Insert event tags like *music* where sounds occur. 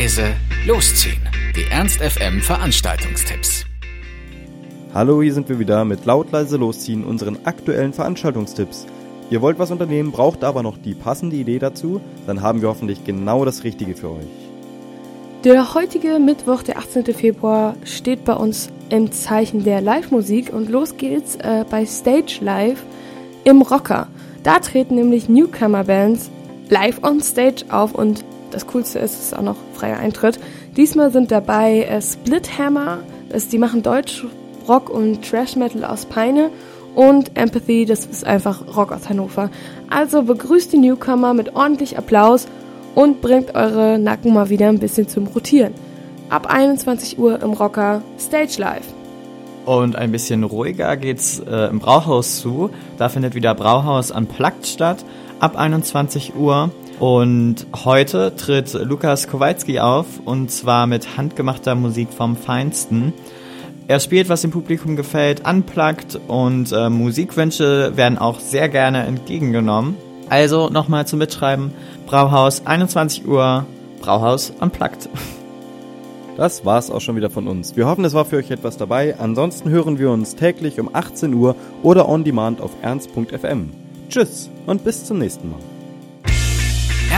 leise, losziehen. Die Ernst FM Veranstaltungstipps. Hallo, hier sind wir wieder mit laut leise losziehen unseren aktuellen Veranstaltungstipps. Ihr wollt was unternehmen, braucht aber noch die passende Idee dazu, dann haben wir hoffentlich genau das Richtige für euch. Der heutige Mittwoch, der 18. Februar, steht bei uns im Zeichen der Live-Musik und los geht's äh, bei Stage Live im Rocker. Da treten nämlich Newcomer-Bands live on Stage auf und das Coolste ist, es ist auch noch freier Eintritt. Diesmal sind dabei äh, Split Hammer, das, die machen Deutsch Rock und Trash Metal aus Peine und Empathy, das ist einfach Rock aus Hannover. Also begrüßt die Newcomer mit ordentlich Applaus und bringt eure Nacken mal wieder ein bisschen zum Rotieren. Ab 21 Uhr im Rocker Stage Live. Und ein bisschen ruhiger geht's äh, im Brauhaus zu. Da findet wieder Brauhaus Unplugged statt ab 21 Uhr. Und heute tritt Lukas Kowalski auf und zwar mit handgemachter Musik vom Feinsten. Er spielt, was dem Publikum gefällt, unplugged und äh, Musikwünsche werden auch sehr gerne entgegengenommen. Also nochmal zum Mitschreiben, Brauhaus 21 Uhr, Brauhaus unplugged. *laughs* Das war's auch schon wieder von uns. Wir hoffen, es war für euch etwas dabei. Ansonsten hören wir uns täglich um 18 Uhr oder on demand auf ernst.fm. Tschüss und bis zum nächsten Mal.